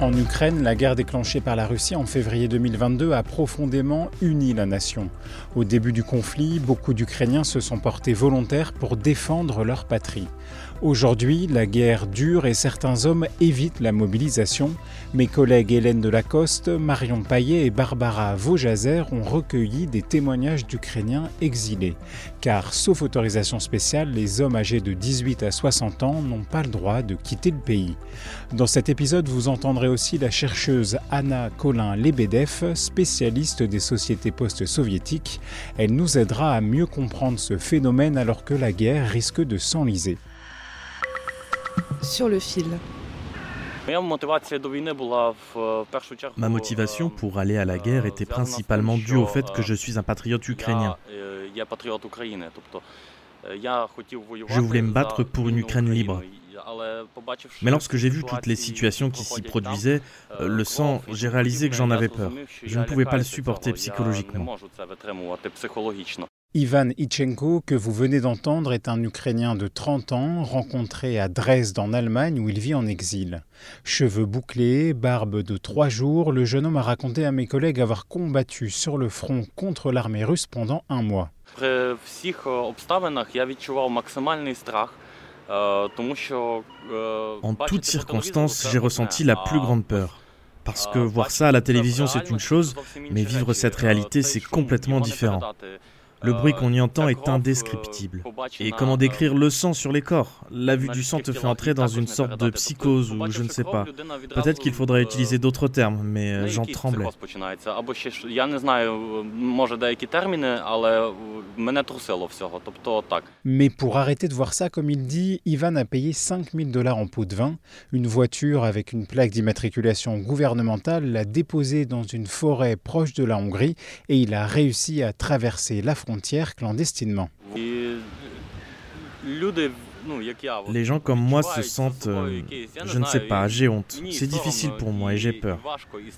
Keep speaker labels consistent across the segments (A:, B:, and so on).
A: En Ukraine, la guerre déclenchée par la Russie en février 2022 a profondément uni la nation. Au début du conflit, beaucoup d'Ukrainiens se sont portés volontaires pour défendre leur patrie. Aujourd'hui, la guerre dure et certains hommes évitent la mobilisation. Mes collègues Hélène Delacoste, Marion Paillet et Barbara Vaujazer ont recueilli des témoignages d'Ukrainiens exilés. Car, sauf autorisation spéciale, les hommes âgés de 18 à 60 ans n'ont pas le droit de quitter le pays. Dans cet épisode, vous entendrez aussi la chercheuse Anna Colin-Lebedev, spécialiste des sociétés post-soviétiques. Elle nous aidera à mieux comprendre ce phénomène alors que la guerre risque de s'enliser.
B: Sur le fil.
C: Ma motivation pour aller à la guerre était principalement due au fait que je suis un patriote ukrainien. Je voulais me battre pour une Ukraine libre. Mais lorsque j'ai vu toutes les situations qui s'y produisaient, le sang, j'ai réalisé que j'en avais peur. Je ne pouvais pas le supporter psychologiquement.
A: Ivan Ichenko, que vous venez d'entendre, est un Ukrainien de 30 ans, rencontré à Dresde en Allemagne où il vit en exil. Cheveux bouclés, barbe de trois jours, le jeune homme a raconté à mes collègues avoir combattu sur le front contre l'armée russe pendant un mois.
C: En toutes circonstances, j'ai ressenti la plus grande peur. Parce que voir ça à la télévision, c'est une chose, mais vivre cette réalité, c'est complètement différent. Le bruit qu'on y entend est indescriptible. Et comment décrire le sang sur les corps? La vue du sang te fait entrer dans une sorte de psychose ou je ne sais pas. Peut-être qu'il faudrait utiliser d'autres termes, mais j'en tremblais.
A: Mais pour arrêter de voir ça, comme il dit, Ivan a payé 5000 dollars en pot de vin. Une voiture avec une plaque d'immatriculation gouvernementale l'a déposé dans une forêt proche de la Hongrie et il a réussi à traverser la frontière clandestinement.
C: Les gens comme moi se sentent, euh, je ne sais pas, j'ai honte. C'est difficile pour moi et j'ai peur.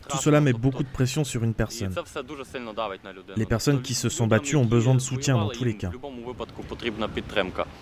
C: Tout cela met beaucoup de pression sur une personne. Les personnes qui se sont battues ont besoin de soutien dans tous les cas.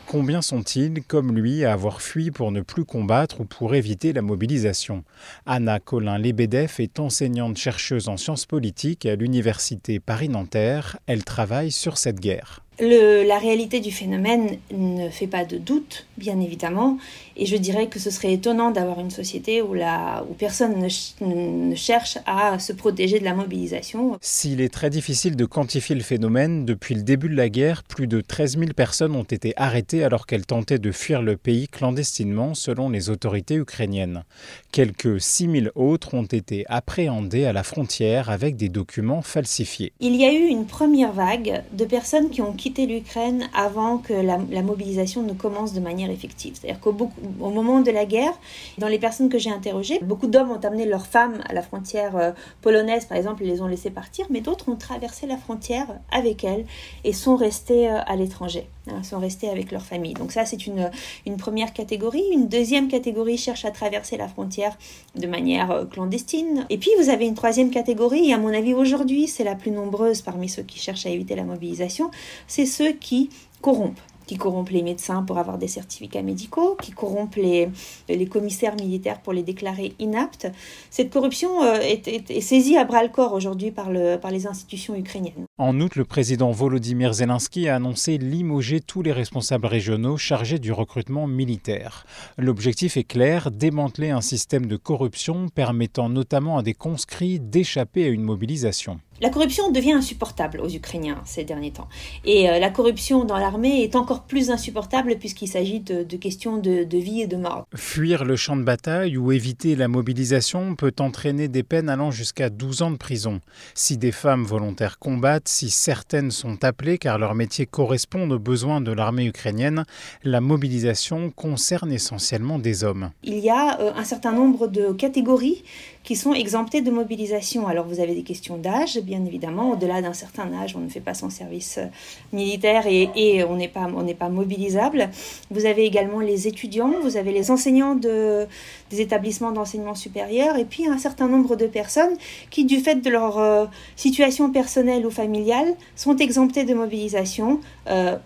A: Combien sont-ils, comme lui, à avoir fui pour ne plus combattre ou pour éviter la mobilisation? Anna Colin-Lebedev est enseignante chercheuse en sciences politiques à l'université Paris-Nanterre. Elle travaille sur cette guerre.
D: Le, la réalité du phénomène ne fait pas de doute, bien évidemment, et je dirais que ce serait étonnant d'avoir une société où, la, où personne ne, ch ne, cherche à se protéger de la mobilisation.
A: S'il est très difficile de quantifier le phénomène, depuis le début de la guerre, plus de 13 000 personnes ont été arrêtées alors qu'elles tentaient de fuir le pays clandestinement, selon les autorités ukrainiennes. Quelques 6 000 autres ont été appréhendées à la frontière avec des documents falsifiés.
D: Il y a eu une première vague de personnes qui ont quitté l'Ukraine avant que la, la, mobilisation ne commence de manière C'est-à-dire qu'au au moment de la guerre, dans les personnes que j'ai interrogées, beaucoup d'hommes ont amené leurs femmes à la frontière euh, polonaise, par exemple, et les ont laissées partir, mais d'autres ont traversé la frontière avec elles et sont restés euh, à l'étranger, hein, sont restés avec leur famille. Donc ça, c'est une, une première catégorie. Une deuxième catégorie cherche à traverser la frontière de manière euh, clandestine. Et puis, vous avez une troisième catégorie, et à mon avis, aujourd'hui, c'est la plus nombreuse parmi ceux qui cherchent à éviter la mobilisation, c'est ceux qui corrompent qui corrompent les médecins pour avoir des certificats médicaux, qui corrompent les, les commissaires militaires pour les déclarer inaptes. Cette corruption euh, est, est, saisie à bras-le-corps aujourd'hui par, le, par les institutions ukrainiennes.
A: En août, le président Volodymyr Zelensky a annoncé limoger tous les responsables régionaux chargés du recrutement militaire. L'objectif est clair, démanteler un système de corruption permettant notamment à des conscrits d'échapper à une mobilisation.
D: La corruption devient insupportable aux Ukrainiens ces derniers temps. Et euh, la corruption dans l'armée est encore plus insupportable puisqu'il s'agit de, questions de, vie et de mort.
A: Fuir le champ de bataille ou éviter la mobilisation peut entraîner des peines allant jusqu'à 12 ans de prison. Si des femmes volontaires combattent, si certaines sont appelées car leur métier correspond aux besoins de l'armée ukrainienne, la mobilisation concerne essentiellement des hommes.
D: Il y a euh, un certain nombre de catégories qui sont exemptés de mobilisation. Alors vous avez des questions d'âge, bien évidemment. Au-delà d'un certain âge, on ne fait pas son service euh, militaire et, on n'est pas, pas mobilisable. Vous avez également les étudiants, vous avez les enseignants de, des établissements d'enseignement supérieur et puis un certain nombre de personnes qui, du fait de leur euh, situation personnelle ou familiale, sont exemptées de mobilisation. Euh,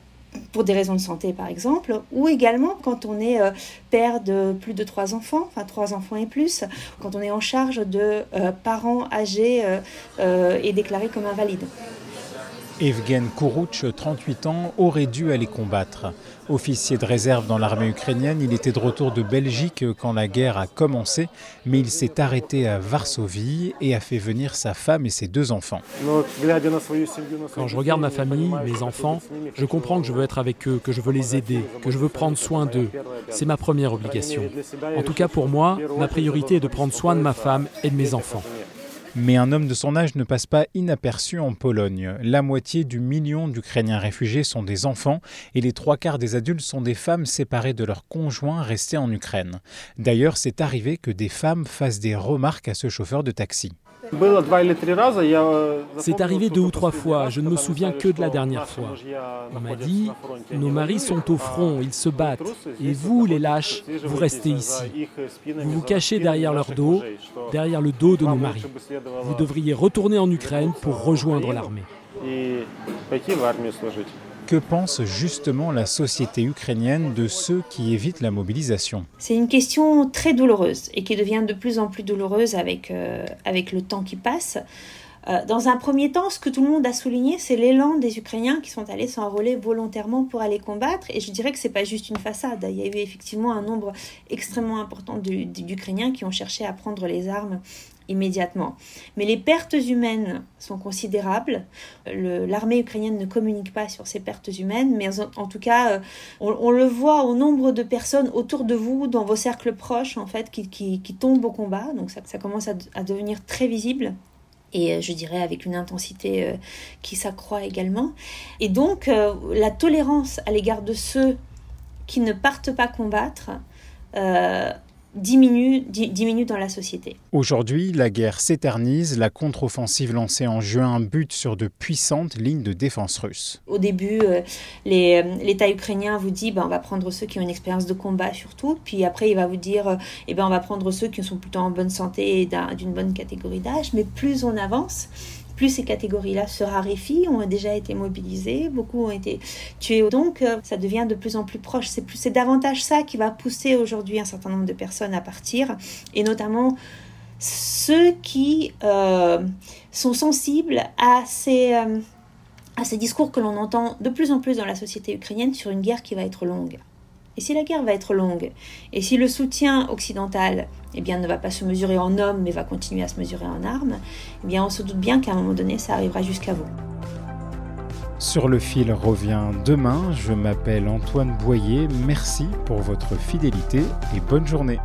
D: pour des raisons de santé par exemple, ou également quand on est euh, père de plus de trois enfants, enfin trois enfants et plus, quand on est en charge de euh, parents âgés euh, et déclarés comme invalides.
A: Evgen Kourouch, 38 ans, aurait dû aller combattre. Officier de réserve dans l'armée ukrainienne, il était de retour de Belgique quand la guerre a commencé, mais il s'est arrêté à Varsovie et a fait venir sa femme et ses deux enfants.
E: Quand je regarde ma famille, mes enfants, je comprends que je veux être avec eux, que je veux les aider, que je veux prendre soin d'eux. C'est ma première obligation. En tout cas pour moi, ma priorité est de prendre soin de ma femme et de mes enfants.
A: Mais un homme de son âge ne passe pas inaperçu en Pologne. La moitié du million d'Ukrainiens réfugiés sont des enfants et les trois quarts des adultes sont des femmes séparées de leurs conjoints restés en Ukraine. D'ailleurs, c'est arrivé que des femmes fassent des remarques à ce chauffeur de taxi.
E: C'est arrivé deux ou trois fois, je ne me souviens que de la dernière fois. On m'a dit, nos maris sont au front, ils se battent, et vous, les lâches, vous restez ici. Vous vous cachez derrière leur dos, derrière le dos de nos maris. Vous devriez retourner en Ukraine pour rejoindre l'armée.
A: Que pense justement la société ukrainienne de ceux qui évitent la mobilisation
D: C'est une question très douloureuse et qui devient de plus en plus douloureuse avec, euh, avec le temps qui passe. Euh, dans un premier temps, ce que tout le monde a souligné, c'est l'élan des Ukrainiens qui sont allés s'enrôler volontairement pour aller combattre. Et je dirais que ce n'est pas juste une façade. Il y a eu effectivement un nombre extrêmement important d'Ukrainiens qui ont cherché à prendre les armes immédiatement. Mais les pertes humaines sont considérables. L'armée ukrainienne ne communique pas sur ces pertes humaines, mais en, tout cas, euh, on, le voit au nombre de personnes autour de vous, dans vos cercles proches, en fait, qui, qui, tombent au combat. Donc ça, ça commence à, devenir très visible et euh, je dirais avec une intensité euh, qui s'accroît également. Et donc la tolérance à l'égard de ceux qui ne partent pas combattre diminue, diminue dans la société.
A: Aujourd'hui, la guerre s'éternise. La contre-offensive lancée en juin bute sur de puissantes lignes de défense russes.
D: Au début, euh, euh, l'État ukrainien vous dit ben, on va prendre ceux qui ont une expérience de combat surtout. Puis après, il va vous dire euh, eh ben, on va prendre ceux qui sont plutôt en bonne santé et d'une bonne catégorie d'âge. Mais plus on avance, ces catégories-là se raréfient, ont déjà été mobilisées, beaucoup ont été tués. Donc, euh, ça devient de plus en plus proche. C'est davantage ça qui va pousser aujourd'hui un certain nombre de personnes à partir, et notamment ceux qui euh, sont sensibles euh, à ces discours que l'on entend de plus en plus dans la société ukrainienne sur une guerre qui va être longue. Et si la guerre va être longue, et si le soutien occidental eh bien, ne va pas se mesurer en hommes, mais va continuer à se mesurer en armes, eh bien, on se doute bien qu'à un moment donné, ça arrivera jusqu'à vous.
A: Sur le fil revient demain. Je m'appelle Antoine Boyer. Merci pour votre fidélité et bonne journée.